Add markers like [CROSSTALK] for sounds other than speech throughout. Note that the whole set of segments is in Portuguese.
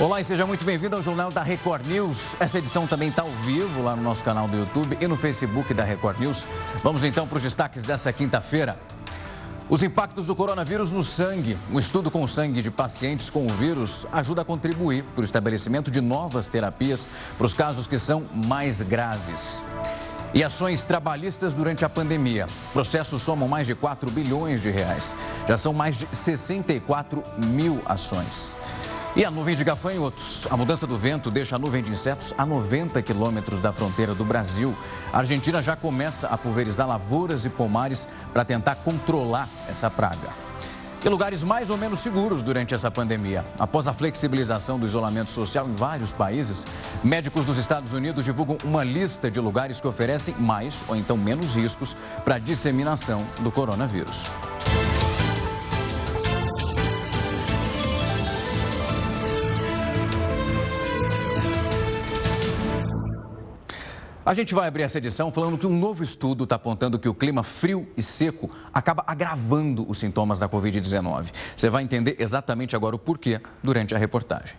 Olá e seja muito bem-vindo ao Jornal da Record News. Essa edição também está ao vivo lá no nosso canal do YouTube e no Facebook da Record News. Vamos então para os destaques dessa quinta-feira. Os impactos do coronavírus no sangue. Um estudo com sangue de pacientes com o vírus ajuda a contribuir para o estabelecimento de novas terapias para os casos que são mais graves. E ações trabalhistas durante a pandemia. Processos somam mais de 4 bilhões de reais. Já são mais de 64 mil ações. E a nuvem de gafanhotos. A mudança do vento deixa a nuvem de insetos a 90 quilômetros da fronteira do Brasil. A Argentina já começa a pulverizar lavouras e pomares para tentar controlar essa praga. E lugares mais ou menos seguros durante essa pandemia. Após a flexibilização do isolamento social em vários países, médicos dos Estados Unidos divulgam uma lista de lugares que oferecem mais ou então menos riscos para a disseminação do coronavírus. A gente vai abrir essa edição falando que um novo estudo está apontando que o clima frio e seco acaba agravando os sintomas da Covid-19. Você vai entender exatamente agora o porquê durante a reportagem.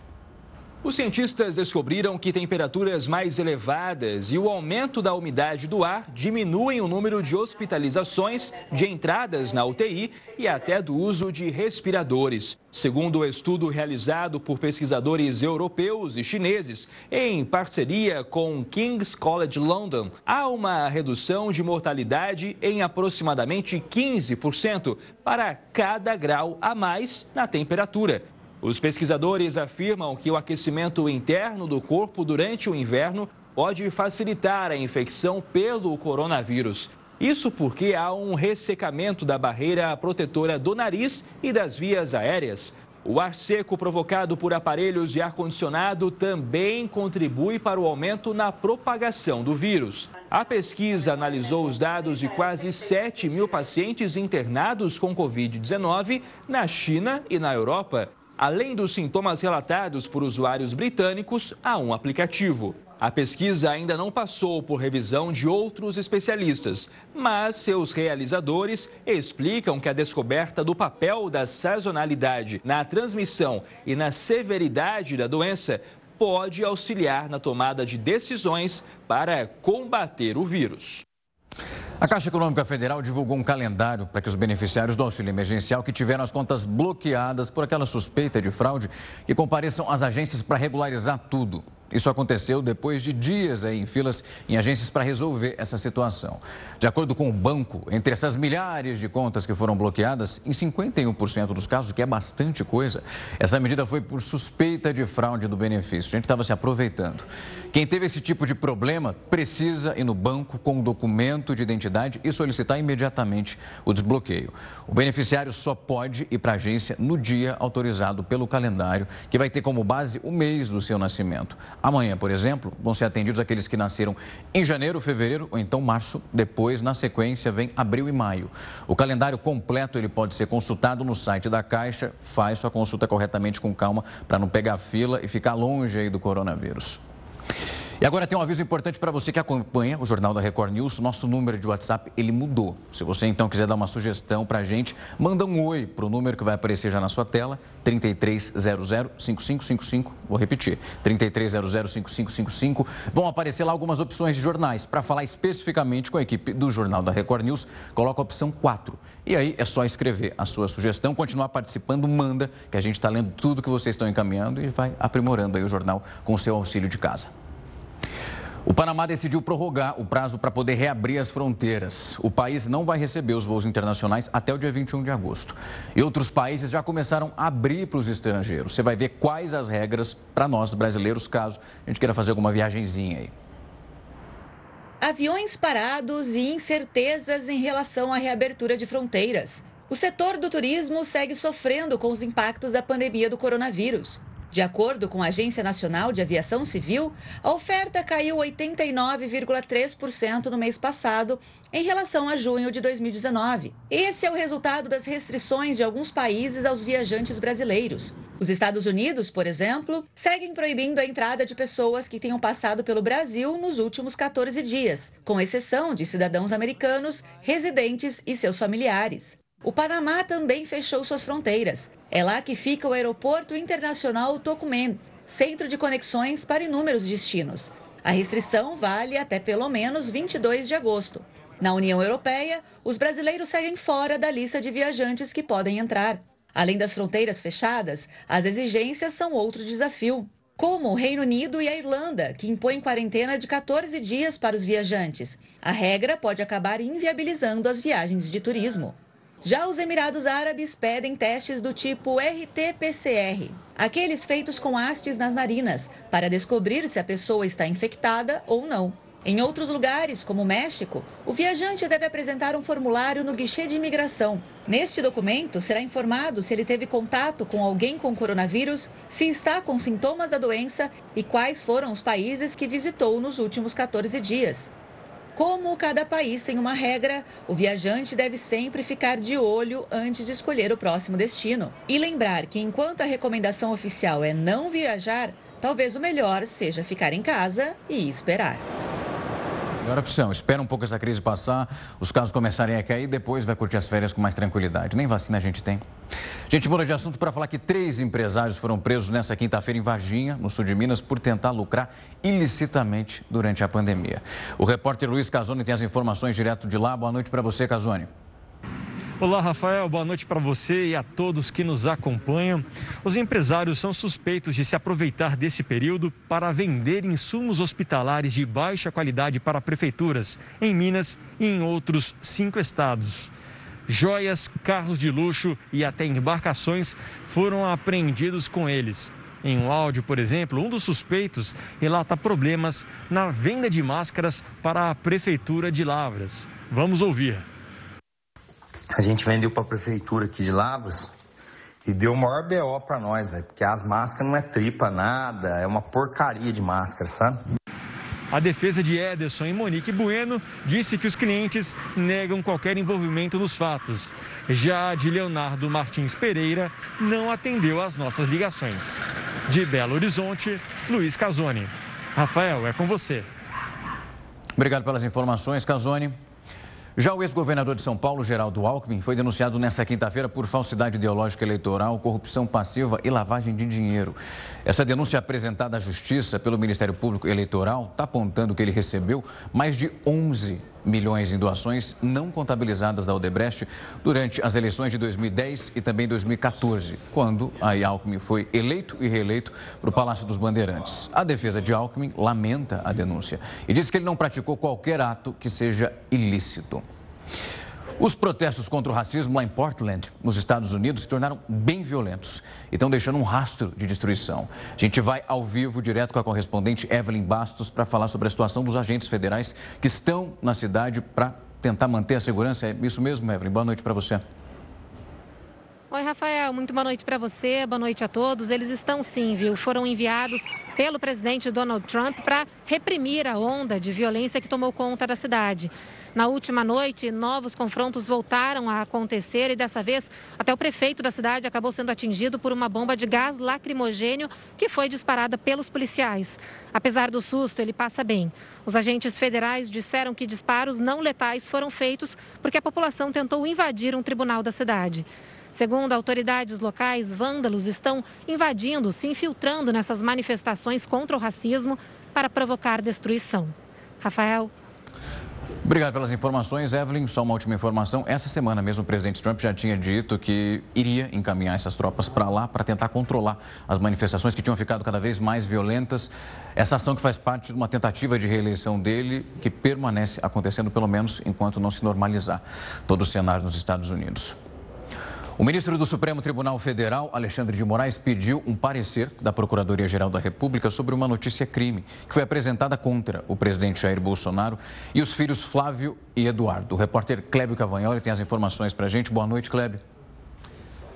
Os cientistas descobriram que temperaturas mais elevadas e o aumento da umidade do ar diminuem o número de hospitalizações, de entradas na UTI e até do uso de respiradores. Segundo o estudo realizado por pesquisadores europeus e chineses, em parceria com King's College London, há uma redução de mortalidade em aproximadamente 15% para cada grau a mais na temperatura. Os pesquisadores afirmam que o aquecimento interno do corpo durante o inverno pode facilitar a infecção pelo coronavírus. Isso porque há um ressecamento da barreira protetora do nariz e das vias aéreas. O ar seco provocado por aparelhos de ar-condicionado também contribui para o aumento na propagação do vírus. A pesquisa analisou os dados de quase 7 mil pacientes internados com Covid-19 na China e na Europa além dos sintomas relatados por usuários britânicos, a um aplicativo. A pesquisa ainda não passou por revisão de outros especialistas, mas seus realizadores explicam que a descoberta do papel da sazonalidade na transmissão e na severidade da doença pode auxiliar na tomada de decisões para combater o vírus. A Caixa Econômica Federal divulgou um calendário para que os beneficiários do auxílio emergencial que tiveram as contas bloqueadas por aquela suspeita de fraude que compareçam às agências para regularizar tudo. Isso aconteceu depois de dias aí em filas em agências para resolver essa situação. De acordo com o banco, entre essas milhares de contas que foram bloqueadas, em 51% dos casos, que é bastante coisa, essa medida foi por suspeita de fraude do benefício. A gente estava se aproveitando. Quem teve esse tipo de problema precisa ir no banco com o documento de identidade e solicitar imediatamente o desbloqueio. O beneficiário só pode ir para a agência no dia autorizado pelo calendário, que vai ter como base o mês do seu nascimento. Amanhã, por exemplo, vão ser atendidos aqueles que nasceram em janeiro, fevereiro ou então março. Depois, na sequência, vem abril e maio. O calendário completo ele pode ser consultado no site da Caixa. Faz sua consulta corretamente com calma para não pegar fila e ficar longe aí do coronavírus. E agora tem um aviso importante para você que acompanha o Jornal da Record News. Nosso número de WhatsApp, ele mudou. Se você então quiser dar uma sugestão para a gente, manda um oi para o número que vai aparecer já na sua tela, 3300-5555. Vou repetir, 3300-5555. Vão aparecer lá algumas opções de jornais. Para falar especificamente com a equipe do Jornal da Record News, coloca a opção 4. E aí é só escrever a sua sugestão, continuar participando, manda, que a gente está lendo tudo que vocês estão encaminhando e vai aprimorando aí o jornal com o seu auxílio de casa. O Panamá decidiu prorrogar o prazo para poder reabrir as fronteiras. O país não vai receber os voos internacionais até o dia 21 de agosto. E outros países já começaram a abrir para os estrangeiros. Você vai ver quais as regras para nós brasileiros, caso a gente queira fazer alguma viagenzinha aí. Aviões parados e incertezas em relação à reabertura de fronteiras. O setor do turismo segue sofrendo com os impactos da pandemia do coronavírus. De acordo com a Agência Nacional de Aviação Civil, a oferta caiu 89,3% no mês passado em relação a junho de 2019. Esse é o resultado das restrições de alguns países aos viajantes brasileiros. Os Estados Unidos, por exemplo, seguem proibindo a entrada de pessoas que tenham passado pelo Brasil nos últimos 14 dias, com exceção de cidadãos americanos, residentes e seus familiares. O Panamá também fechou suas fronteiras. É lá que fica o Aeroporto Internacional Tocumen. centro de conexões para inúmeros destinos. A restrição vale até pelo menos 22 de agosto. Na União Europeia, os brasileiros seguem fora da lista de viajantes que podem entrar. Além das fronteiras fechadas, as exigências são outro desafio como o Reino Unido e a Irlanda, que impõem quarentena de 14 dias para os viajantes. A regra pode acabar inviabilizando as viagens de turismo. Já os Emirados Árabes pedem testes do tipo RT-PCR, aqueles feitos com hastes nas narinas, para descobrir se a pessoa está infectada ou não. Em outros lugares, como o México, o viajante deve apresentar um formulário no guichê de imigração. Neste documento, será informado se ele teve contato com alguém com coronavírus, se está com sintomas da doença e quais foram os países que visitou nos últimos 14 dias. Como cada país tem uma regra, o viajante deve sempre ficar de olho antes de escolher o próximo destino. E lembrar que enquanto a recomendação oficial é não viajar, talvez o melhor seja ficar em casa e esperar. Melhor opção. Espera um pouco essa crise passar, os casos começarem a cair, depois vai curtir as férias com mais tranquilidade. Nem vacina a gente tem. Gente muda de assunto para falar que três empresários foram presos nessa quinta-feira em Varginha, no sul de Minas, por tentar lucrar ilicitamente durante a pandemia. O repórter Luiz Casoni tem as informações direto de lá. Boa noite para você, Casoni. Olá, Rafael. Boa noite para você e a todos que nos acompanham. Os empresários são suspeitos de se aproveitar desse período para vender insumos hospitalares de baixa qualidade para prefeituras em Minas e em outros cinco estados. Joias, carros de luxo e até embarcações foram apreendidos com eles. Em um áudio, por exemplo, um dos suspeitos relata problemas na venda de máscaras para a prefeitura de Lavras. Vamos ouvir. A gente vendeu para a prefeitura aqui de Lavras e deu o maior BO para nós, velho, porque as máscaras não é tripa, nada, é uma porcaria de máscara, sabe? A defesa de Ederson e Monique Bueno disse que os clientes negam qualquer envolvimento nos fatos. Já a de Leonardo Martins Pereira não atendeu às nossas ligações. De Belo Horizonte, Luiz Casoni. Rafael, é com você. Obrigado pelas informações, Casoni. Já o ex-governador de São Paulo, Geraldo Alckmin, foi denunciado nesta quinta-feira por falsidade ideológica eleitoral, corrupção passiva e lavagem de dinheiro. Essa denúncia apresentada à Justiça pelo Ministério Público Eleitoral está apontando que ele recebeu mais de 11 milhões em doações não contabilizadas da Odebrecht durante as eleições de 2010 e também 2014, quando a Alckmin foi eleito e reeleito para o Palácio dos Bandeirantes. A defesa de Alckmin lamenta a denúncia e diz que ele não praticou qualquer ato que seja ilícito. Os protestos contra o racismo lá em Portland, nos Estados Unidos, se tornaram bem violentos e estão deixando um rastro de destruição. A gente vai ao vivo, direto com a correspondente Evelyn Bastos, para falar sobre a situação dos agentes federais que estão na cidade para tentar manter a segurança. É isso mesmo, Evelyn? Boa noite para você. Oi, Rafael, muito boa noite para você, boa noite a todos. Eles estão sim, viu? Foram enviados pelo presidente Donald Trump para reprimir a onda de violência que tomou conta da cidade. Na última noite, novos confrontos voltaram a acontecer e dessa vez até o prefeito da cidade acabou sendo atingido por uma bomba de gás lacrimogênio que foi disparada pelos policiais. Apesar do susto, ele passa bem. Os agentes federais disseram que disparos não letais foram feitos porque a população tentou invadir um tribunal da cidade. Segundo autoridades locais, vândalos estão invadindo, se infiltrando nessas manifestações contra o racismo para provocar destruição. Rafael. Obrigado pelas informações, Evelyn. Só uma última informação. Essa semana mesmo o presidente Trump já tinha dito que iria encaminhar essas tropas para lá para tentar controlar as manifestações que tinham ficado cada vez mais violentas. Essa ação que faz parte de uma tentativa de reeleição dele, que permanece acontecendo pelo menos enquanto não se normalizar todo o cenário nos Estados Unidos. O ministro do Supremo Tribunal Federal, Alexandre de Moraes, pediu um parecer da Procuradoria-Geral da República sobre uma notícia crime que foi apresentada contra o presidente Jair Bolsonaro e os filhos Flávio e Eduardo. O repórter Clébio Cavagnoli tem as informações para a gente. Boa noite, Clébio.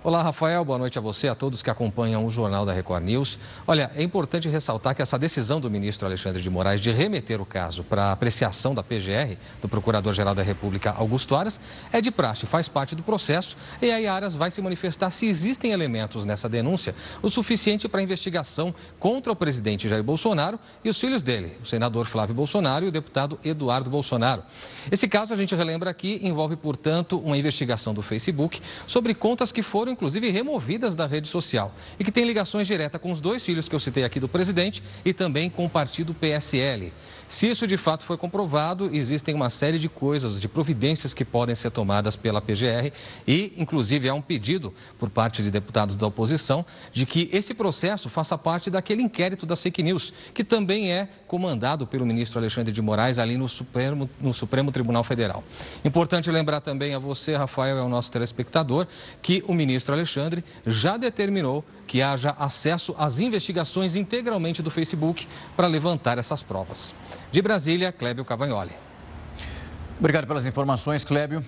Olá, Rafael. Boa noite a você, a todos que acompanham o Jornal da Record News. Olha, é importante ressaltar que essa decisão do ministro Alexandre de Moraes de remeter o caso para apreciação da PGR, do Procurador-Geral da República, Augusto Aras, é de praxe, faz parte do processo e aí Aras vai se manifestar se existem elementos nessa denúncia o suficiente para investigação contra o presidente Jair Bolsonaro e os filhos dele, o senador Flávio Bolsonaro e o deputado Eduardo Bolsonaro. Esse caso, a gente relembra aqui, envolve, portanto, uma investigação do Facebook sobre contas que foram inclusive removidas da rede social e que têm ligações diretas com os dois filhos que eu citei aqui do presidente e também com o partido PSL. Se isso de fato foi comprovado, existem uma série de coisas, de providências que podem ser tomadas pela PGR e, inclusive, há um pedido por parte de deputados da oposição de que esse processo faça parte daquele inquérito das fake news, que também é comandado pelo ministro Alexandre de Moraes ali no Supremo, no Supremo Tribunal Federal. Importante lembrar também a você, Rafael, é o nosso telespectador, que o ministro Alexandre já determinou que haja acesso às investigações integralmente do Facebook para levantar essas provas. De Brasília, Clébio Cavagnoli. Obrigado pelas informações, Clébio.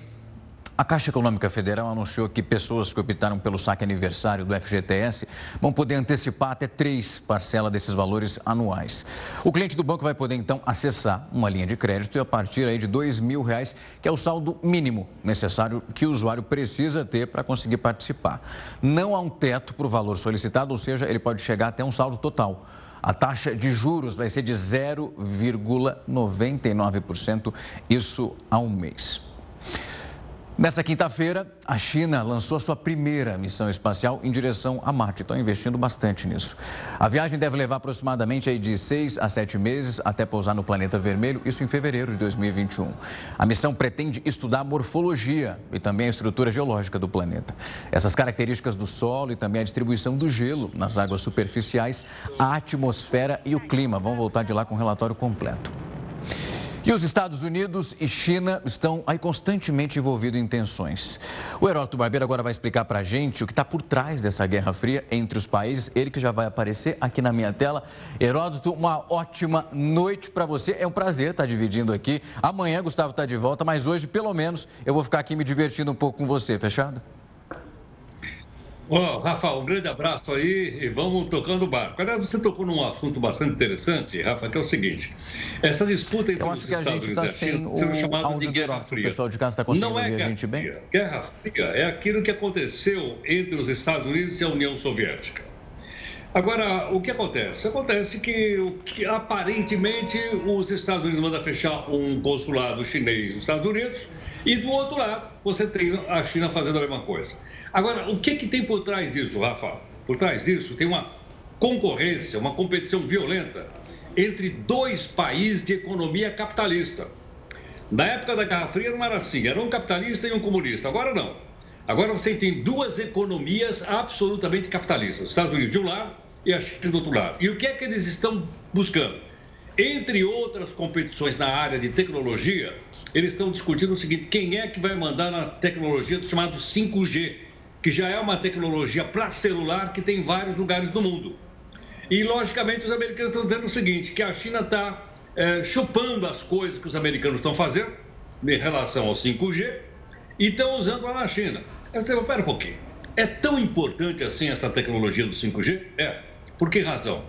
A Caixa Econômica Federal anunciou que pessoas que optaram pelo saque aniversário do FGTS vão poder antecipar até três parcelas desses valores anuais. O cliente do banco vai poder, então, acessar uma linha de crédito e a partir aí de dois mil reais, que é o saldo mínimo necessário que o usuário precisa ter para conseguir participar. Não há um teto para o valor solicitado, ou seja, ele pode chegar até um saldo total. A taxa de juros vai ser de 0,99%, isso há um mês. Nessa quinta-feira, a China lançou sua primeira missão espacial em direção a Marte. Estão investindo bastante nisso. A viagem deve levar aproximadamente aí de seis a sete meses até pousar no planeta vermelho, isso em fevereiro de 2021. A missão pretende estudar a morfologia e também a estrutura geológica do planeta. Essas características do solo e também a distribuição do gelo nas águas superficiais, a atmosfera e o clima. Vão voltar de lá com o relatório completo. E os Estados Unidos e China estão aí constantemente envolvidos em tensões. O Heródoto Barbeiro agora vai explicar para a gente o que está por trás dessa guerra fria entre os países. Ele que já vai aparecer aqui na minha tela. Heródoto, uma ótima noite para você. É um prazer estar dividindo aqui. Amanhã Gustavo está de volta, mas hoje, pelo menos, eu vou ficar aqui me divertindo um pouco com você. Fechado? Oh, Rafa, um grande abraço aí e vamos tocando o barco. Aliás, você tocou num assunto bastante interessante, Rafa, que é o seguinte: essa disputa entre os Estados Unidos tá e a China sendo chamada de Guerra Fria. O pessoal de casa está conseguindo Não é ouvir a gente bem? Guerra Fria é aquilo que aconteceu entre os Estados Unidos e a União Soviética. Agora, o que acontece? Acontece que, que aparentemente os Estados Unidos mandam fechar um consulado chinês nos Estados Unidos e do outro lado você tem a China fazendo a mesma coisa. Agora, o que, que tem por trás disso, Rafa? Por trás disso tem uma concorrência, uma competição violenta entre dois países de economia capitalista. Na época da Guerra Fria não era assim, era um capitalista e um comunista. Agora não. Agora você tem duas economias absolutamente capitalistas, os Estados Unidos de um lado e a China do outro lado. E o que é que eles estão buscando? Entre outras competições na área de tecnologia, eles estão discutindo o seguinte: quem é que vai mandar na tecnologia do chamado 5G? Que já é uma tecnologia para celular que tem em vários lugares do mundo. E, logicamente, os americanos estão dizendo o seguinte, que a China está é, chupando as coisas que os americanos estão fazendo em relação ao 5G e estão usando lá na China. Você fala, pera um pouquinho, é tão importante assim essa tecnologia do 5G? É. Por que razão?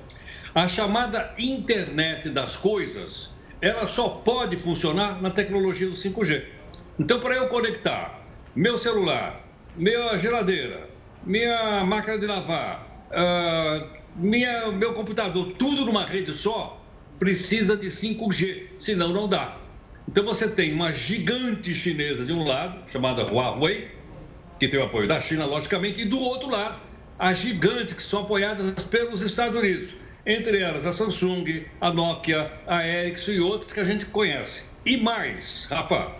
A chamada internet das coisas, ela só pode funcionar na tecnologia do 5G. Então, para eu conectar meu celular minha geladeira, minha máquina de lavar, uh, minha, meu computador, tudo numa rede só, precisa de 5G, senão não dá. Então você tem uma gigante chinesa de um lado, chamada Huawei, que tem o apoio da China, logicamente, e do outro lado, as gigantes que são apoiadas pelos Estados Unidos, entre elas a Samsung, a Nokia, a Ericsson e outras que a gente conhece. E mais, Rafa,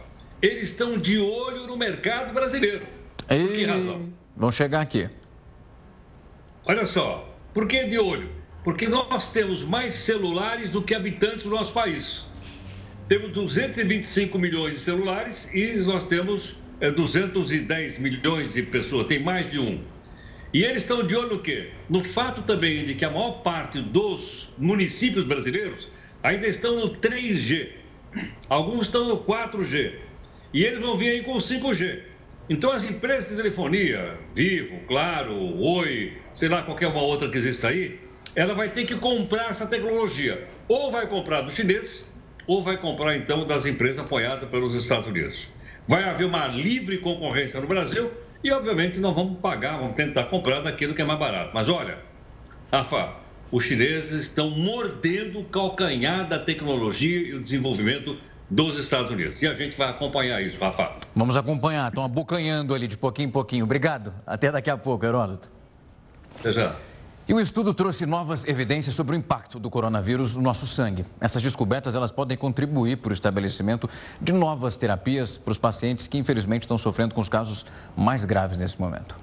eles estão de olho no mercado brasileiro. E... Por que razão? Vão chegar aqui. Olha só, por que de olho? Porque nós temos mais celulares do que habitantes do nosso país. Temos 225 milhões de celulares e nós temos é, 210 milhões de pessoas, tem mais de um. E eles estão de olho no quê? No fato também de que a maior parte dos municípios brasileiros ainda estão no 3G. Alguns estão no 4G. E eles vão vir aí com o 5G. Então, as empresas de telefonia, Vivo, Claro, Oi, sei lá, qualquer uma outra que exista aí, ela vai ter que comprar essa tecnologia. Ou vai comprar dos chineses, ou vai comprar, então, das empresas apoiadas pelos Estados Unidos. Vai haver uma livre concorrência no Brasil e, obviamente, nós vamos pagar, vamos tentar comprar daquilo que é mais barato. Mas olha, Rafa, os chineses estão mordendo o calcanhar da tecnologia e o desenvolvimento dos Estados Unidos. E a gente vai acompanhar isso, Rafa. Vamos acompanhar, estão abocanhando ali de pouquinho em pouquinho. Obrigado. Até daqui a pouco, Heródoto. Até já. E um estudo trouxe novas evidências sobre o impacto do coronavírus no nosso sangue. Essas descobertas elas podem contribuir para o estabelecimento de novas terapias para os pacientes que infelizmente estão sofrendo com os casos mais graves nesse momento.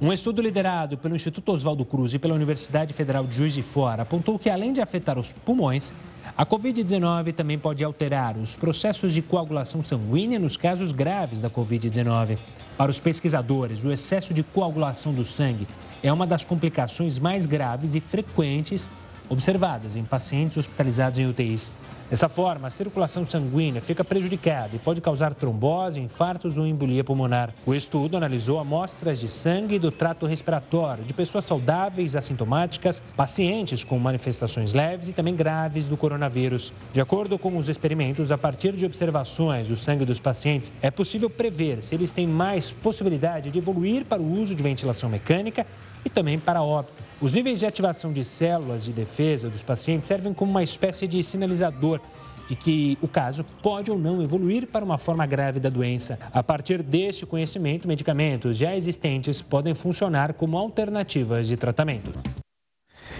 Um estudo liderado pelo Instituto Oswaldo Cruz e pela Universidade Federal de Juiz de Fora apontou que, além de afetar os pulmões, a Covid-19 também pode alterar os processos de coagulação sanguínea nos casos graves da Covid-19. Para os pesquisadores, o excesso de coagulação do sangue é uma das complicações mais graves e frequentes observadas em pacientes hospitalizados em UTIs. Dessa forma, a circulação sanguínea fica prejudicada e pode causar trombose, infartos ou embolia pulmonar. O estudo analisou amostras de sangue do trato respiratório de pessoas saudáveis, assintomáticas, pacientes com manifestações leves e também graves do coronavírus. De acordo com os experimentos, a partir de observações do sangue dos pacientes, é possível prever se eles têm mais possibilidade de evoluir para o uso de ventilação mecânica e também para óbito. Os níveis de ativação de células de defesa dos pacientes servem como uma espécie de sinalizador de que o caso pode ou não evoluir para uma forma grave da doença. A partir deste conhecimento, medicamentos já existentes podem funcionar como alternativas de tratamento.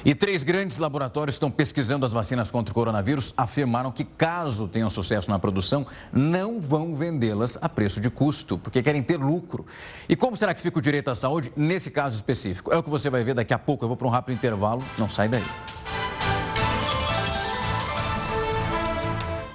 E três grandes laboratórios estão pesquisando as vacinas contra o coronavírus afirmaram que, caso tenham sucesso na produção, não vão vendê-las a preço de custo, porque querem ter lucro. E como será que fica o direito à saúde nesse caso específico? É o que você vai ver daqui a pouco. Eu vou para um rápido intervalo. Não sai daí.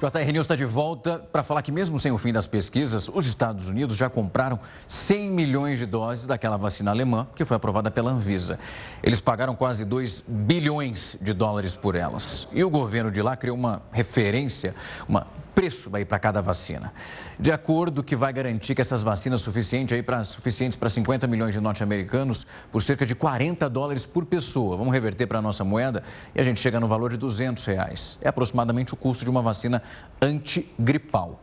JR News está de volta para falar que, mesmo sem o fim das pesquisas, os Estados Unidos já compraram 100 milhões de doses daquela vacina alemã que foi aprovada pela Anvisa. Eles pagaram quase 2 bilhões de dólares por elas. E o governo de lá criou uma referência, uma preço para cada vacina. De acordo que vai garantir que essas vacinas suficientes aí para suficientes para 50 milhões de norte-americanos por cerca de 40 dólares por pessoa. Vamos reverter para a nossa moeda e a gente chega no valor de 200 reais. É aproximadamente o custo de uma vacina antigripal.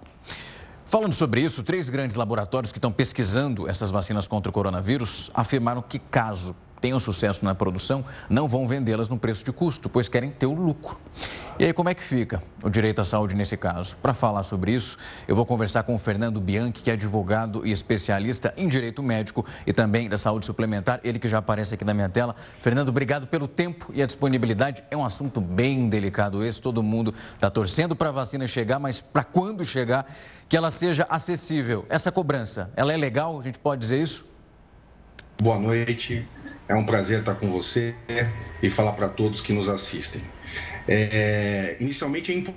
Falando sobre isso, três grandes laboratórios que estão pesquisando essas vacinas contra o coronavírus afirmaram que, caso tenham sucesso na produção, não vão vendê-las no preço de custo, pois querem ter o lucro. E aí, como é que fica o direito à saúde nesse caso? Para falar sobre isso, eu vou conversar com o Fernando Bianchi, que é advogado e especialista em direito médico e também da saúde suplementar, ele que já aparece aqui na minha tela. Fernando, obrigado pelo tempo e a disponibilidade. É um assunto bem delicado esse, todo mundo está torcendo para a vacina chegar, mas para quando chegar, que ela seja acessível. Essa cobrança, ela é legal? A gente pode dizer isso? Boa noite, é um prazer estar com você e falar para todos que nos assistem. É, inicialmente, é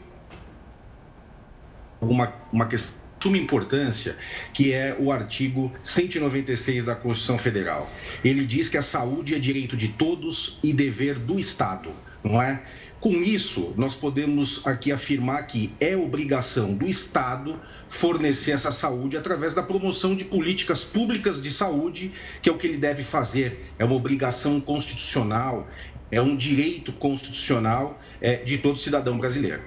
uma, uma questão de suma importância, que é o artigo 196 da Constituição Federal. Ele diz que a saúde é direito de todos e dever do Estado, não é? Com isso, nós podemos aqui afirmar que é obrigação do Estado fornecer essa saúde através da promoção de políticas públicas de saúde, que é o que ele deve fazer. É uma obrigação constitucional, é um direito constitucional é, de todo cidadão brasileiro.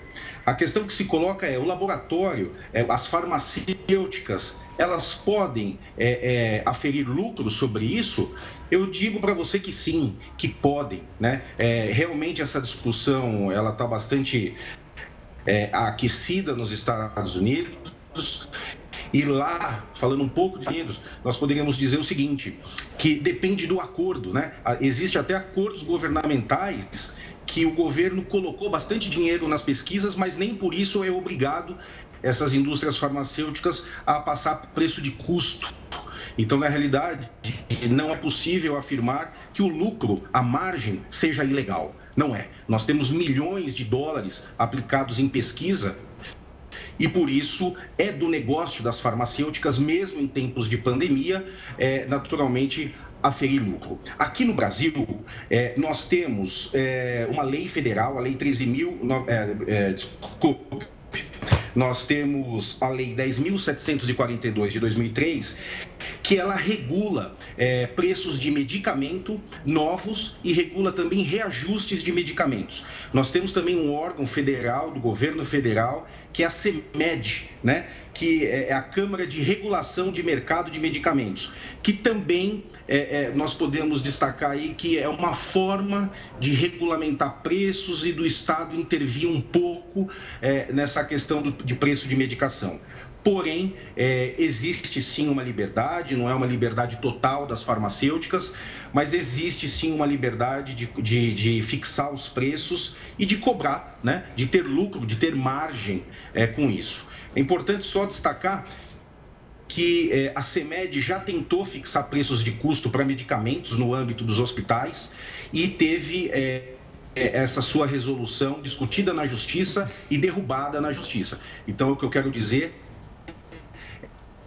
A questão que se coloca é o laboratório, é, as farmacêuticas, elas podem é, é aferir lucro sobre isso? Eu digo para você que sim, que podem, né? É, realmente essa discussão ela está bastante é, aquecida nos Estados Unidos. E lá, falando um pouco de Unidos, nós poderíamos dizer o seguinte, que depende do acordo, né? Existe até acordos governamentais que o governo colocou bastante dinheiro nas pesquisas, mas nem por isso é obrigado essas indústrias farmacêuticas a passar preço de custo. Então, na realidade, não é possível afirmar que o lucro, a margem, seja ilegal. Não é. Nós temos milhões de dólares aplicados em pesquisa e por isso é do negócio das farmacêuticas, mesmo em tempos de pandemia, é, naturalmente aferir lucro. Aqui no Brasil, é, nós temos é, uma lei federal, a Lei 13 mil. É, é, desculpe, nós temos a Lei 10.742 de 2003, que ela regula é, preços de medicamento novos e regula também reajustes de medicamentos. Nós temos também um órgão federal, do governo federal, que é a CEMED, né? que é, é a Câmara de Regulação de Mercado de Medicamentos, que também é, é, nós podemos destacar aí que é uma forma de regulamentar preços e do Estado intervir um pouco é, nessa questão do, de preço de medicação. Porém, é, existe sim uma liberdade, não é uma liberdade total das farmacêuticas, mas existe sim uma liberdade de, de, de fixar os preços e de cobrar, né? de ter lucro, de ter margem é, com isso. É importante só destacar que é, a CEMED já tentou fixar preços de custo para medicamentos no âmbito dos hospitais e teve é, é, essa sua resolução discutida na justiça e derrubada na justiça. Então, o que eu quero dizer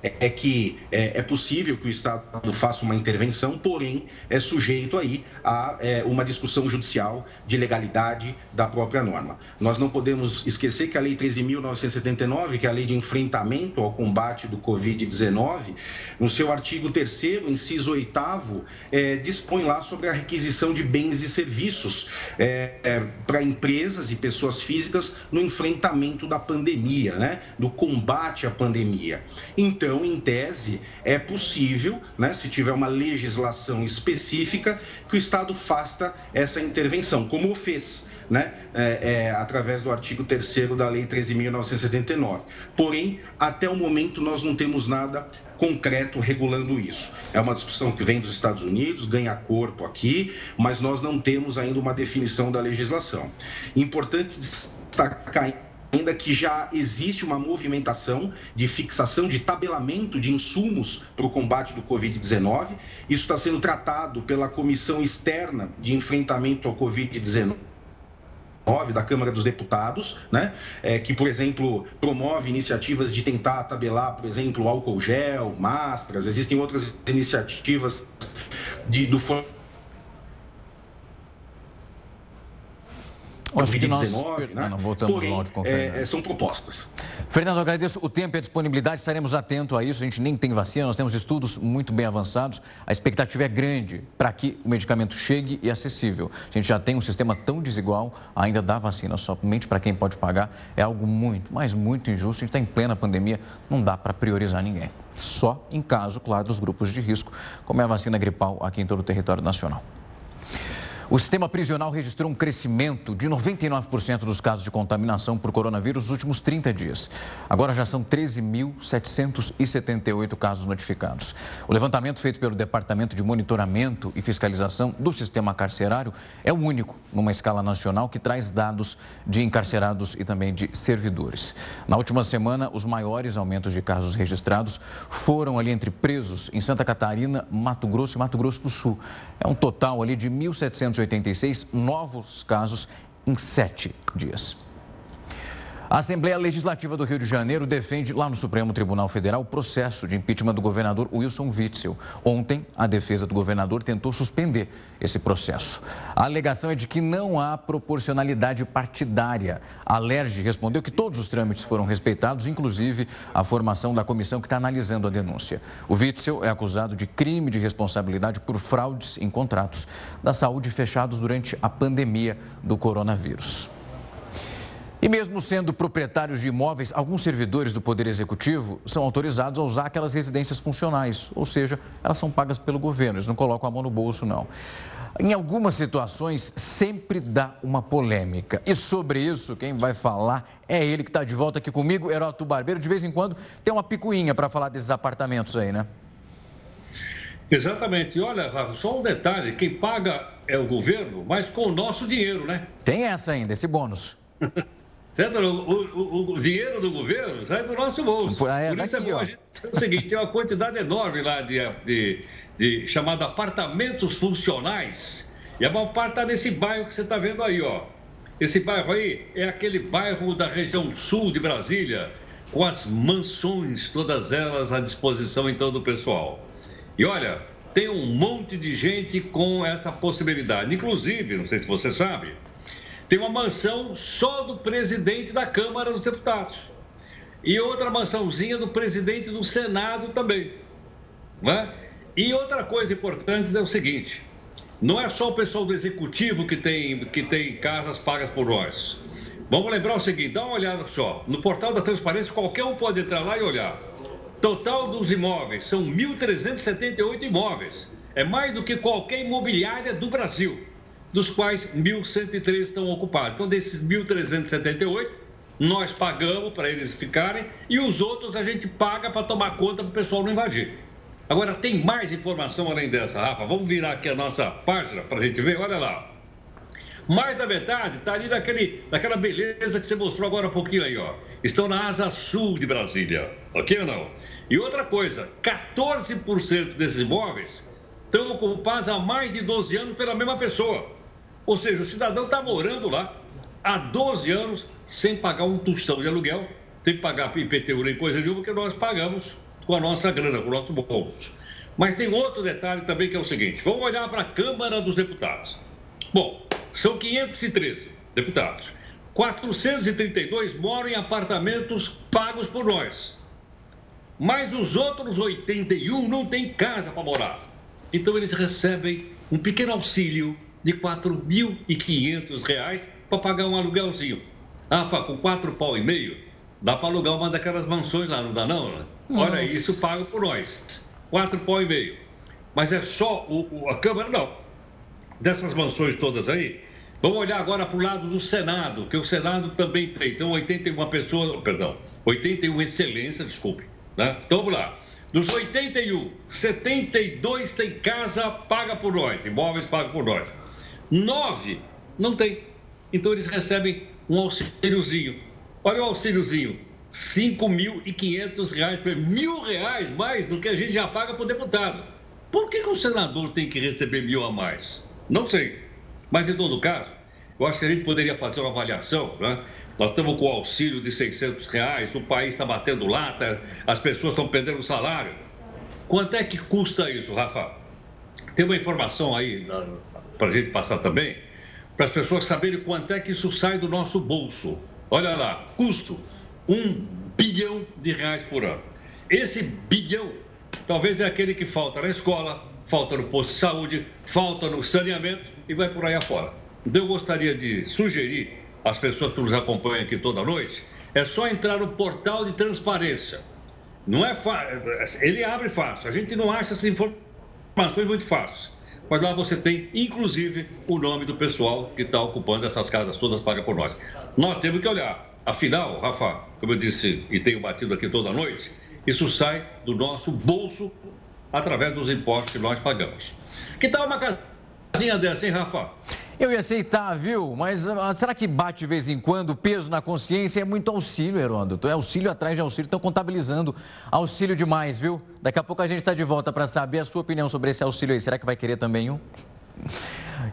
é, é que é, é, possível que o Estado faça uma intervenção, porém é sujeito aí a é, uma discussão judicial de legalidade da própria norma. Nós não podemos esquecer que a Lei 13.979, que é a lei de enfrentamento ao combate do Covid-19, no seu artigo 3 inciso 8 é, dispõe lá sobre a requisição de bens e serviços é, para empresas e pessoas físicas no enfrentamento da pandemia, né? do combate à pandemia. Então, então, em tese, é possível, né, se tiver uma legislação específica, que o Estado faça essa intervenção, como fez. Né, é, é, através do artigo 3 da Lei 13.979. Porém, até o momento, nós não temos nada concreto regulando isso. É uma discussão que vem dos Estados Unidos, ganha corpo aqui, mas nós não temos ainda uma definição da legislação. Importante destacar ainda que já existe uma movimentação de fixação de tabelamento de insumos para o combate do Covid-19. Isso está sendo tratado pela Comissão Externa de Enfrentamento ao Covid-19 da Câmara dos Deputados, né? É, que, por exemplo, promove iniciativas de tentar tabelar, por exemplo, álcool gel, máscaras, existem outras iniciativas de, do Covid-19, né? Não, voltamos Porém, áudio com é, são propostas. Fernando, agradeço o tempo e a disponibilidade, estaremos atentos a isso. A gente nem tem vacina, nós temos estudos muito bem avançados. A expectativa é grande para que o medicamento chegue e acessível. A gente já tem um sistema tão desigual, ainda dá vacina somente para quem pode pagar. É algo muito, mas muito injusto. A gente está em plena pandemia, não dá para priorizar ninguém. Só em caso, claro, dos grupos de risco, como é a vacina gripal aqui em todo o território nacional. O sistema prisional registrou um crescimento de 99% dos casos de contaminação por coronavírus nos últimos 30 dias. Agora já são 13.778 casos notificados. O levantamento feito pelo Departamento de Monitoramento e Fiscalização do Sistema Carcerário é o único numa escala nacional que traz dados de encarcerados e também de servidores. Na última semana, os maiores aumentos de casos registrados foram ali entre presos em Santa Catarina, Mato Grosso e Mato Grosso do Sul. É um total ali de 1.700 286 novos casos em sete dias. A Assembleia Legislativa do Rio de Janeiro defende lá no Supremo Tribunal Federal o processo de impeachment do governador Wilson Witzel. Ontem, a defesa do governador tentou suspender esse processo. A alegação é de que não há proporcionalidade partidária. A LERJ respondeu que todos os trâmites foram respeitados, inclusive a formação da comissão que está analisando a denúncia. O Witzel é acusado de crime de responsabilidade por fraudes em contratos da saúde fechados durante a pandemia do coronavírus. E mesmo sendo proprietários de imóveis, alguns servidores do Poder Executivo são autorizados a usar aquelas residências funcionais, ou seja, elas são pagas pelo governo, eles não colocam a mão no bolso, não. Em algumas situações, sempre dá uma polêmica. E sobre isso, quem vai falar é ele que está de volta aqui comigo, Heroto Barbeiro. De vez em quando tem uma picuinha para falar desses apartamentos aí, né? Exatamente. E olha, Rafa, só um detalhe: quem paga é o governo, mas com o nosso dinheiro, né? Tem essa ainda, esse bônus. [LAUGHS] O, o, o, dinheiro do governo sai do nosso bolso. É, Por isso é bom a gente o seguinte: tem uma quantidade enorme lá de, de, de chamado apartamentos funcionais. E a maior parte está nesse bairro que você está vendo aí, ó. Esse bairro aí é aquele bairro da região sul de Brasília, com as mansões, todas elas à disposição então do pessoal. E olha, tem um monte de gente com essa possibilidade. Inclusive, não sei se você sabe, tem uma mansão só do presidente da Câmara dos Deputados. E outra mansãozinha do presidente do Senado também. Não é? E outra coisa importante é o seguinte: não é só o pessoal do executivo que tem, que tem casas pagas por nós. Vamos lembrar o seguinte: dá uma olhada só. No portal da transparência, qualquer um pode entrar lá e olhar. Total dos imóveis são 1.378 imóveis. É mais do que qualquer imobiliária do Brasil, dos quais 1.103 estão ocupados. Então, desses 1.378, nós pagamos para eles ficarem e os outros a gente paga para tomar conta para o pessoal não invadir. Agora, tem mais informação além dessa, Rafa. Vamos virar aqui a nossa página para a gente ver. Olha lá. Mais da metade está ali naquele, naquela beleza que você mostrou agora há pouquinho aí, ó. Estão na asa sul de Brasília, ok ou não? E outra coisa, 14% desses imóveis estão ocupados há mais de 12 anos pela mesma pessoa. Ou seja, o cidadão está morando lá há 12 anos sem pagar um tostão de aluguel, sem pagar IPTU nem coisa nenhuma, que nós pagamos com a nossa grana, com o nosso bolso. Mas tem outro detalhe também que é o seguinte: vamos olhar para a Câmara dos Deputados. Bom, são 513 deputados. 432 moram em apartamentos pagos por nós. Mas os outros 81 não têm casa para morar. Então eles recebem um pequeno auxílio de R$ 4.500 para pagar um aluguelzinho. Ah, com quatro pau e meio, dá para alugar uma daquelas mansões lá, não dá não? Né? Olha, isso pago por nós. Quatro pau e meio. Mas é só o, o, a Câmara, não. Dessas mansões todas aí, vamos olhar agora para o lado do Senado, que o Senado também tem. Então, 81 pessoas, perdão, 81 excelência, desculpe. Né? Então, vamos lá. Dos 81, 72 tem casa paga por nós, imóveis pagos por nós. Nove não tem. Então, eles recebem um auxíliozinho. Olha o auxíliozinho, R$ 5.500, mil reais mais do que a gente já paga para o deputado. Por que, que o senador tem que receber mil a mais? Não sei. Mas, em todo caso, eu acho que a gente poderia fazer uma avaliação, né? Nós estamos com o auxílio de 600 reais, o país está batendo lata, as pessoas estão perdendo salário. Quanto é que custa isso, Rafa? Tem uma informação aí para a gente passar também, para as pessoas saberem quanto é que isso sai do nosso bolso. Olha lá, custo um bilhão de reais por ano. Esse bilhão talvez é aquele que falta na escola, falta no posto de saúde, falta no saneamento e vai por aí afora. Então eu gostaria de sugerir às pessoas que nos acompanham aqui toda noite, é só entrar no portal de transparência. Não é fácil, ele abre fácil. A gente não acha essas informações muito fáceis. Mas lá você tem, inclusive, o nome do pessoal que está ocupando essas casas todas pagas por nós. Nós temos que olhar. Afinal, Rafa, como eu disse e tenho batido aqui toda noite, isso sai do nosso bolso através dos impostos que nós pagamos. Que tal uma casinha dessa, hein, Rafa? Eu ia aceitar, viu? Mas uh, será que bate de vez em quando peso na consciência? É muito auxílio, Heródoto. É auxílio atrás de auxílio. Estão contabilizando auxílio demais, viu? Daqui a pouco a gente está de volta para saber a sua opinião sobre esse auxílio aí. Será que vai querer também um?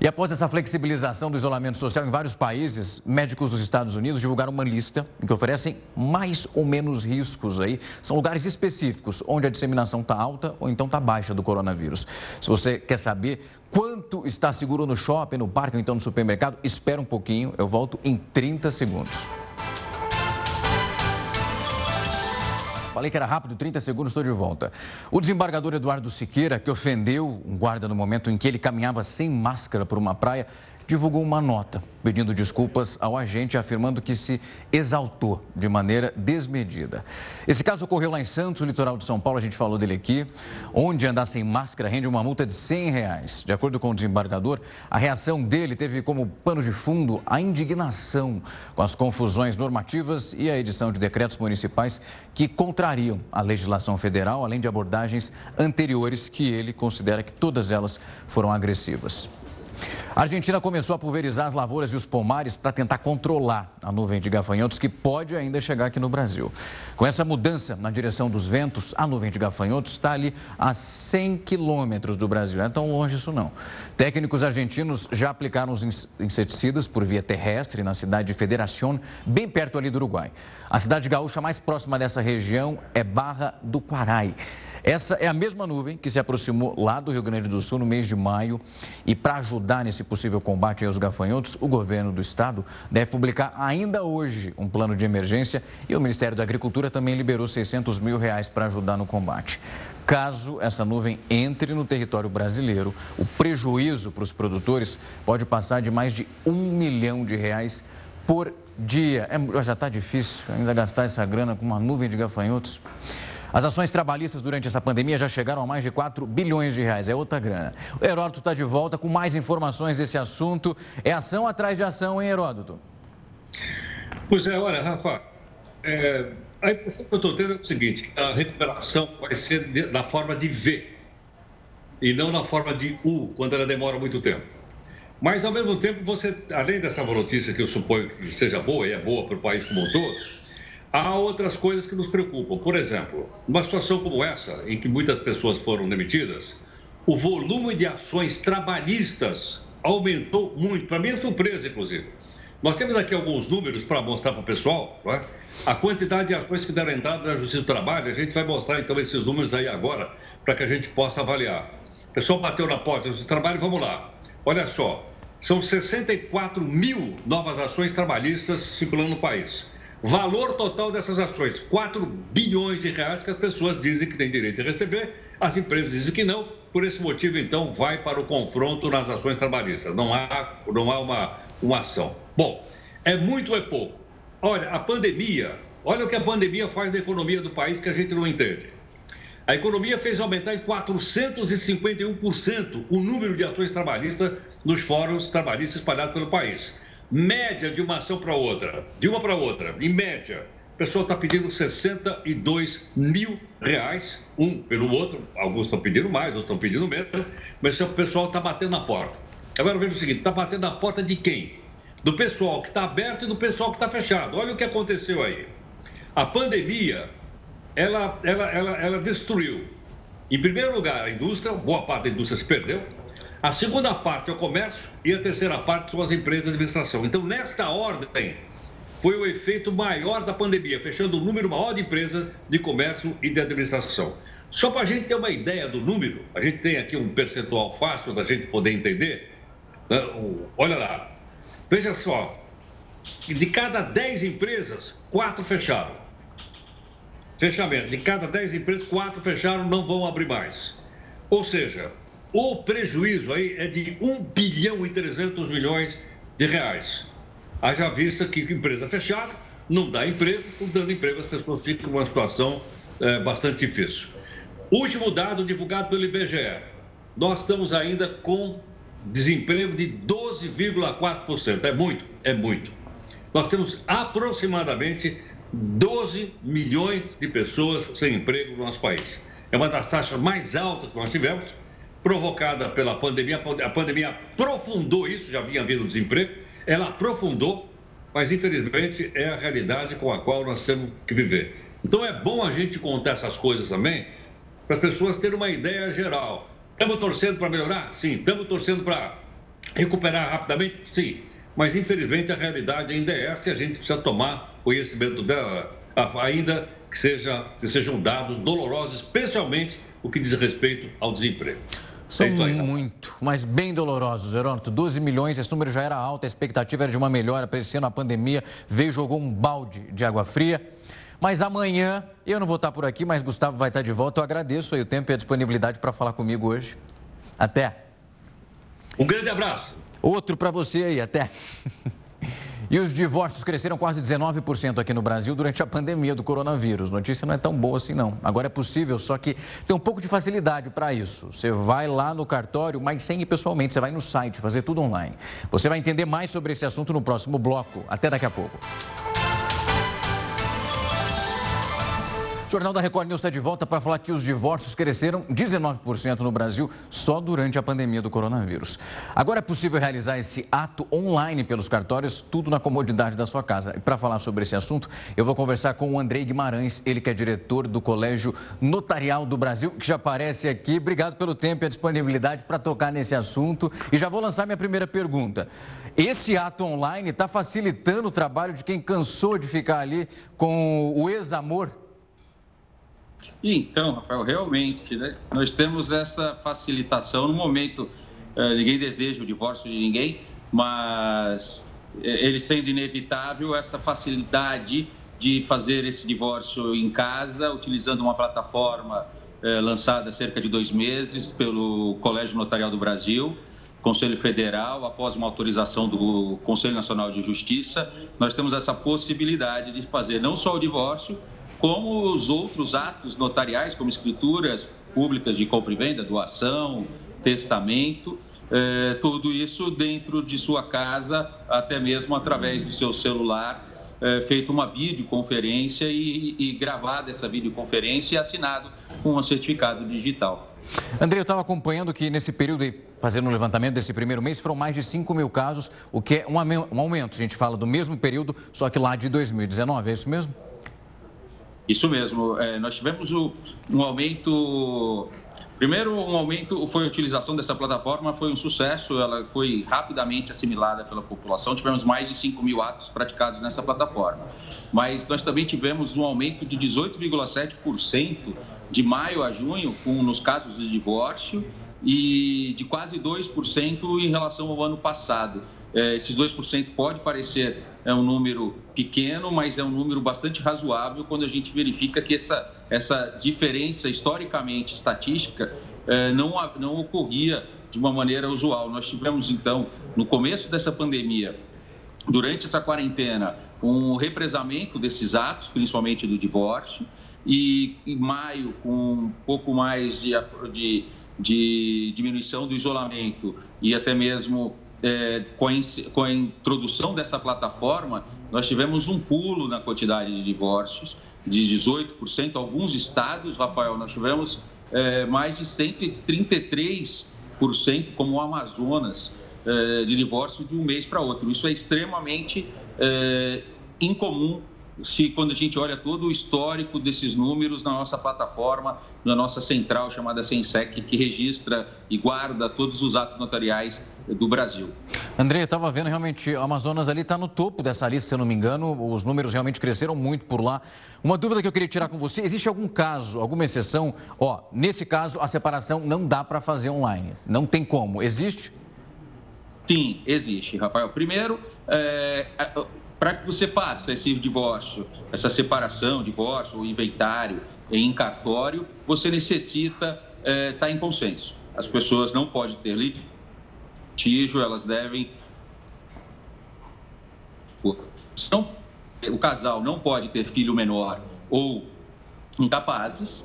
E após essa flexibilização do isolamento social em vários países, médicos dos Estados Unidos divulgaram uma lista que oferecem mais ou menos riscos aí. São lugares específicos onde a disseminação está alta ou então está baixa do coronavírus. Se você quer saber quanto está seguro no shopping, no parque ou então no supermercado, espera um pouquinho, eu volto em 30 segundos. Falei que era rápido, 30 segundos, estou de volta. O desembargador Eduardo Siqueira, que ofendeu um guarda no momento em que ele caminhava sem máscara por uma praia, divulgou uma nota pedindo desculpas ao agente, afirmando que se exaltou de maneira desmedida. Esse caso ocorreu lá em Santos, no litoral de São Paulo, a gente falou dele aqui, onde andar sem máscara rende uma multa de 100 reais. De acordo com o desembargador, a reação dele teve como pano de fundo a indignação com as confusões normativas e a edição de decretos municipais que contrariam a legislação federal, além de abordagens anteriores que ele considera que todas elas foram agressivas. A Argentina começou a pulverizar as lavouras e os pomares para tentar controlar a nuvem de gafanhotos que pode ainda chegar aqui no Brasil. Com essa mudança na direção dos ventos, a nuvem de gafanhotos está ali a 100 quilômetros do Brasil. Não é tão longe isso não. Técnicos argentinos já aplicaram os inseticidas por via terrestre na cidade de Federación, bem perto ali do Uruguai. A cidade gaúcha mais próxima dessa região é Barra do Quarai. Essa é a mesma nuvem que se aproximou lá do Rio Grande do Sul no mês de maio. E para ajudar nesse possível combate aos gafanhotos, o governo do estado deve publicar ainda hoje um plano de emergência e o Ministério da Agricultura também liberou 600 mil reais para ajudar no combate. Caso essa nuvem entre no território brasileiro, o prejuízo para os produtores pode passar de mais de um milhão de reais por dia. É, já está difícil ainda gastar essa grana com uma nuvem de gafanhotos. As ações trabalhistas durante essa pandemia já chegaram a mais de 4 bilhões de reais. É outra grana. O Heródoto está de volta com mais informações desse assunto. É ação atrás de ação, hein, Heródoto? Pois é, olha, Rafa, é, a impressão que eu estou tendo é o seguinte: a recuperação vai ser na forma de V e não na forma de U, quando ela demora muito tempo. Mas, ao mesmo tempo, você, além dessa notícia que eu suponho que seja boa e é boa para o país como um todo, há outras coisas que nos preocupam. Por exemplo, numa situação como essa, em que muitas pessoas foram demitidas, o volume de ações trabalhistas aumentou muito. Para mim é surpresa, inclusive. Nós temos aqui alguns números para mostrar para o pessoal, não é? a quantidade de ações que deram entrada na Justiça do Trabalho. A gente vai mostrar então esses números aí agora para que a gente possa avaliar. O pessoal bateu na porta da Justiça do Trabalho, vamos lá. Olha só, são 64 mil novas ações trabalhistas circulando no país. Valor total dessas ações, 4 bilhões de reais que as pessoas dizem que têm direito a receber, as empresas dizem que não. Por esse motivo, então, vai para o confronto nas ações trabalhistas. Não há, não há uma, uma ação. Bom, é muito ou é pouco? Olha, a pandemia, olha o que a pandemia faz na economia do país que a gente não entende. A economia fez aumentar em 451% o número de ações trabalhistas nos fóruns trabalhistas espalhados pelo país. Média de uma ação para outra, de uma para outra, em média, o pessoal está pedindo 62 mil reais, um pelo outro. Alguns estão pedindo mais, outros estão pedindo menos, mas o pessoal está batendo na porta. Agora veja o seguinte: está batendo na porta de quem? do pessoal que está aberto e do pessoal que está fechado. Olha o que aconteceu aí. A pandemia, ela, ela, ela, ela destruiu, em primeiro lugar, a indústria, boa parte da indústria se perdeu. A segunda parte é o comércio e a terceira parte são as empresas de administração. Então, nesta ordem, foi o efeito maior da pandemia, fechando o número maior de empresas de comércio e de administração. Só para a gente ter uma ideia do número, a gente tem aqui um percentual fácil da gente poder entender. Né? Olha lá, Veja só, de cada 10 empresas, 4 fecharam. Fechamento. De cada 10 empresas, 4 fecharam, não vão abrir mais. Ou seja, o prejuízo aí é de 1 bilhão e 300 milhões de reais. Haja vista que empresa fechada não dá emprego, não dando emprego as pessoas ficam numa situação é, bastante difícil. Último dado divulgado pelo IBGE. Nós estamos ainda com desemprego de 12,4%. É muito, é muito. Nós temos aproximadamente 12 milhões de pessoas sem emprego no nosso país. É uma das taxas mais altas que nós tivemos, provocada pela pandemia. A pandemia aprofundou isso, já vinha havido desemprego, ela aprofundou, mas infelizmente é a realidade com a qual nós temos que viver. Então é bom a gente contar essas coisas também, para as pessoas terem uma ideia geral. Estamos torcendo para melhorar? Sim. Estamos torcendo para recuperar rapidamente? Sim. Mas, infelizmente, a realidade ainda é essa e a gente precisa tomar conhecimento dela, ainda que, seja, que sejam dados dolorosos, especialmente o que diz respeito ao desemprego. São é muito, mas bem dolorosos, Heródoto. 12 milhões, esse número já era alto, a expectativa era de uma melhora para esse ano. A pandemia veio e jogou um balde de água fria. Mas amanhã eu não vou estar por aqui, mas Gustavo vai estar de volta. Eu agradeço aí o tempo e a disponibilidade para falar comigo hoje. Até. Um grande abraço. Outro para você aí, até. [LAUGHS] E os divórcios cresceram quase 19% aqui no Brasil durante a pandemia do coronavírus. Notícia não é tão boa assim, não. Agora é possível, só que tem um pouco de facilidade para isso. Você vai lá no cartório, mas sem ir pessoalmente. Você vai no site, fazer tudo online. Você vai entender mais sobre esse assunto no próximo bloco. Até daqui a pouco. O Jornal da Record News está de volta para falar que os divórcios cresceram 19% no Brasil só durante a pandemia do coronavírus. Agora é possível realizar esse ato online pelos cartórios, tudo na comodidade da sua casa. E para falar sobre esse assunto, eu vou conversar com o Andrei Guimarães, ele que é diretor do Colégio Notarial do Brasil, que já aparece aqui. Obrigado pelo tempo e a disponibilidade para tocar nesse assunto. E já vou lançar minha primeira pergunta. Esse ato online está facilitando o trabalho de quem cansou de ficar ali com o ex-amor Então, Rafael, realmente, né? nós temos essa facilitação no momento. Uh, ninguém deseja o divórcio de ninguém, mas eh, ele sendo inevitável, essa facilidade de fazer esse divórcio em casa, utilizando uma plataforma eh, lançada há cerca de dois meses pelo Colégio Notarial do Brasil, Conselho Federal, após uma autorização do Conselho Nacional de Justiça, nós temos essa possibilidade de fazer não só o divórcio, como os outros atos notariais, como escrituras públicas de compra e venda, doação, testamento, eh, tudo isso dentro de sua casa, até mesmo através do seu celular, eh, feito uma videoconferência e, e gravada essa videoconferência e assinado com um certificado digital. André, eu estava acompanhando que nesse período, fazendo um levantamento desse primeiro mês, foram mais de 5 mil casos, o que é um aumento. A gente fala do mesmo período, só que lá de 2019, é isso mesmo? Isso mesmo. É, nós tivemos o, um aumento. Primeiro, um aumento foi a utilização dessa plataforma, foi um sucesso, ela foi rapidamente assimilada pela população. Tivemos mais de 5 mil atos praticados nessa plataforma. Mas nós também tivemos um aumento de 18,7% de maio a junho com, nos casos de divórcio e de quase 2% em relação ao ano passado. É, esses 2% pode parecer é um número pequeno, mas é um número bastante razoável quando a gente verifica que essa, essa diferença historicamente estatística é, não, não ocorria de uma maneira usual. Nós tivemos, então, no começo dessa pandemia, durante essa quarentena, um represamento desses atos, principalmente do divórcio, e em maio, com um pouco mais de, de, de diminuição do isolamento e até mesmo é, com, a, com, a, introdução dessa plataforma, nós tivemos um pulo na quantidade de divórcios de 18%. Alguns estados, Rafael, nós tivemos é, mais de 133%, como o Amazonas, é, de divórcio de um mês para outro. Isso é extremamente é, incomum se quando a gente olha todo o histórico desses números na nossa plataforma, na nossa central chamada Sensec, que registra e guarda todos os atos notariais do Brasil. André, eu estava vendo realmente, o Amazonas ali está no topo dessa lista, se eu não me engano, os números realmente cresceram muito por lá. Uma dúvida que eu queria tirar com você, existe algum caso, alguma exceção? Ó, nesse caso, a separação não dá para fazer online, não tem como, existe? Sim, existe, Rafael. Primeiro, é, para que você faça esse divórcio, essa separação, divórcio, inventário em cartório, você necessita estar é, tá em consenso. As pessoas não podem ter litígio, elas devem. Não, o casal não pode ter filho menor ou incapazes,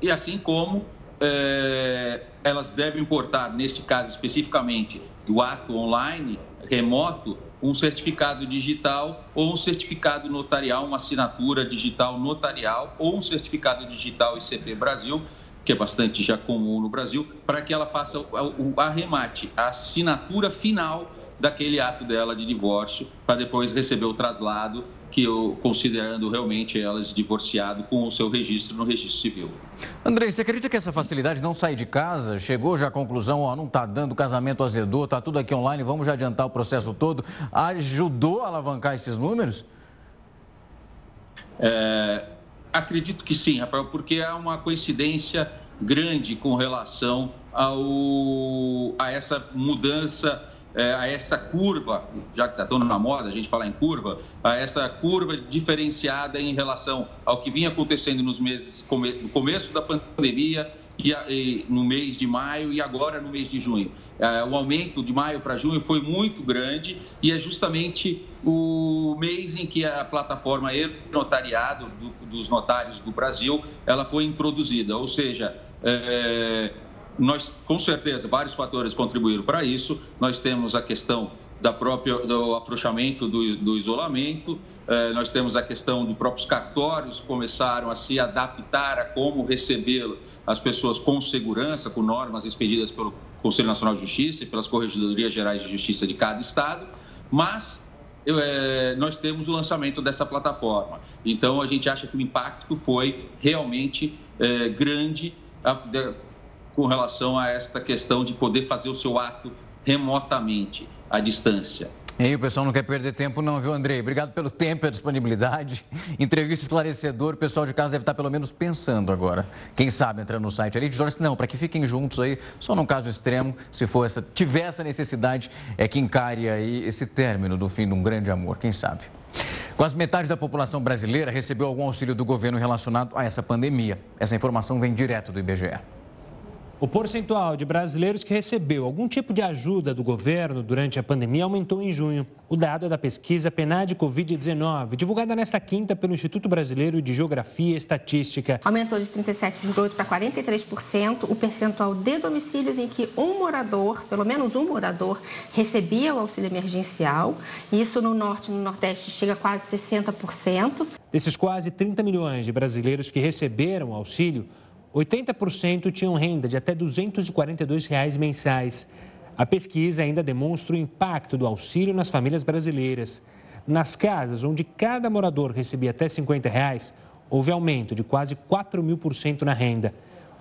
e assim como é, elas devem importar, neste caso especificamente, do ato online remoto, um certificado digital ou um certificado notarial, uma assinatura digital notarial ou um certificado digital ICP Brasil, que é bastante já comum no Brasil, para que ela faça o arremate, a assinatura final daquele ato dela de divórcio, para depois receber o traslado que eu considerando realmente elas divorciado com o seu registro no registro civil. André, você acredita que essa facilidade não sair de casa chegou já à conclusão, ó, não está dando, casamento azedou, está tudo aqui online, vamos já adiantar o processo todo, ajudou a alavancar esses números? É, acredito que sim, Rafael, porque há uma coincidência grande com relação ao, a essa mudança é, a essa curva, já que está tão na moda a gente falar em curva, a essa curva diferenciada em relação ao que vinha acontecendo nos meses no começo da pandemia e, e no mês de maio e agora no mês de junho. É, o aumento de maio para junho foi muito grande e é justamente o mês em que a plataforma e-notariado do, dos notários do Brasil ela foi introduzida, ou seja, é, nós, com certeza, vários fatores contribuíram para isso. Nós temos a questão da própria, do afrouxamento do, do isolamento, eh, nós temos a questão dos próprios cartórios começaram a se adaptar a como receber as pessoas com segurança, com normas expedidas pelo Conselho Nacional de Justiça e pelas Corregedorias Gerais de Justiça de cada estado, mas eh, nós temos o lançamento dessa plataforma. Então, a gente acha que o impacto foi realmente eh, grande com relação a esta questão de poder fazer o seu ato remotamente, à distância. E o pessoal não quer perder tempo não, viu, Andrei? Obrigado pelo tempo e a disponibilidade. [LAUGHS] Entrevista esclarecedor. O pessoal de casa deve estar pelo menos pensando agora. Quem sabe entrando no site ali. Diz, não, para que fiquem juntos aí, só num caso extremo, se for essa, tiver essa necessidade, é que encare aí esse término do fim de um grande amor, quem sabe. Quase metade da população brasileira recebeu algum auxílio do governo relacionado a essa pandemia. Essa informação vem direto do IBGE. O percentual de brasileiros que recebeu algum tipo de ajuda do governo durante a pandemia aumentou em junho. O dado é da pesquisa PNAD Covid-19, divulgada nesta quinta pelo Instituto Brasileiro de Geografia e Estatística. Aumentou de 37,8% para 43% o percentual de domicílios em que um morador, pelo menos um morador, recebia o auxílio emergencial. Isso no norte e no nordeste chega a quase 60%. Desses quase 30 milhões de brasileiros que receberam o auxílio, 80% tinham renda de até 242 reais mensais. A pesquisa ainda demonstra o impacto do auxílio nas famílias brasileiras. Nas casas onde cada morador recebia até 50 reais, houve aumento de quase 4 mil por cento na renda.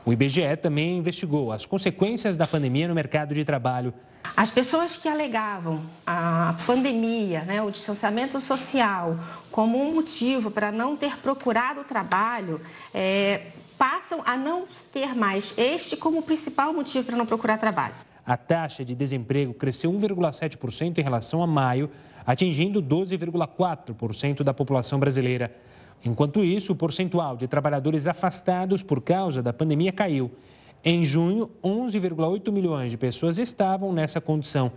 O IBGE também investigou as consequências da pandemia no mercado de trabalho. As pessoas que alegavam a pandemia, né, o distanciamento social, como um motivo para não ter procurado trabalho, é, passam a não ter mais este como principal motivo para não procurar trabalho. A taxa de desemprego cresceu 1,7% em relação a maio, atingindo 12,4% da população brasileira. Enquanto isso, o percentual de trabalhadores afastados por causa da pandemia caiu. Em junho, 11,8 milhões de pessoas estavam nessa condição.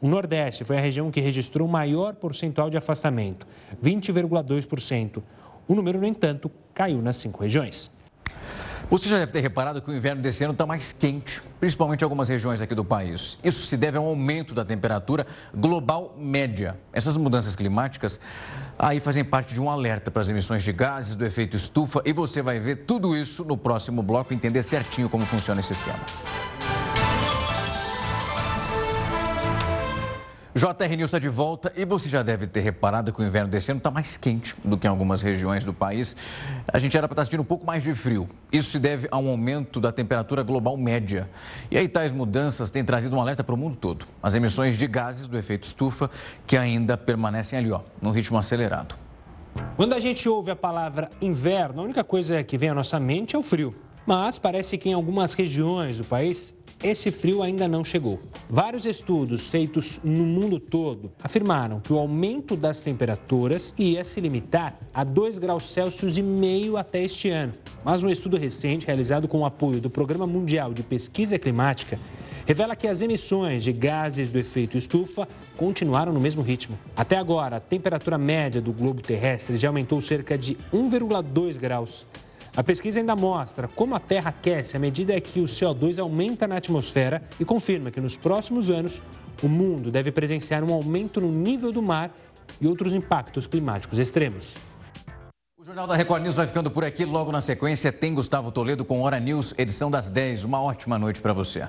O Nordeste foi a região que registrou o maior percentual de afastamento, 20,2%. O número, no entanto, caiu nas cinco regiões. Você já deve ter reparado que o inverno desse ano está mais quente, principalmente em algumas regiões aqui do país. Isso se deve a um aumento da temperatura global média. Essas mudanças climáticas aí fazem parte de um alerta para as emissões de gases do efeito estufa e você vai ver tudo isso no próximo bloco, entender certinho como funciona esse esquema. JR News está de volta e você já deve ter reparado que o inverno desse ano está mais quente do que em algumas regiões do país. A gente era para estar tá sentindo um pouco mais de frio. Isso se deve a um aumento da temperatura global média. E aí tais mudanças têm trazido um alerta para o mundo todo. As emissões de gases do efeito estufa que ainda permanecem ali, ó, no ritmo acelerado. Quando a gente ouve a palavra inverno, a única coisa que vem à nossa mente é o frio. Mas parece que em algumas regiões do país esse frio ainda não chegou. Vários estudos feitos no mundo todo afirmaram que o aumento das temperaturas ia se limitar a 2 graus Celsius e meio até este ano. Mas um estudo recente realizado com o apoio do Programa Mundial de Pesquisa Climática revela que as emissões de gases do efeito estufa continuaram no mesmo ritmo. Até agora, a temperatura média do globo terrestre já aumentou cerca de 1,2 graus. A pesquisa ainda mostra como a Terra aquece à medida que o CO2 aumenta na atmosfera e confirma que nos próximos anos o mundo deve presenciar um aumento no nível do mar e outros impactos climáticos extremos. O Jornal da Record News vai ficando por aqui. Logo na sequência tem Gustavo Toledo com Hora News, edição das 10. Uma ótima noite para você.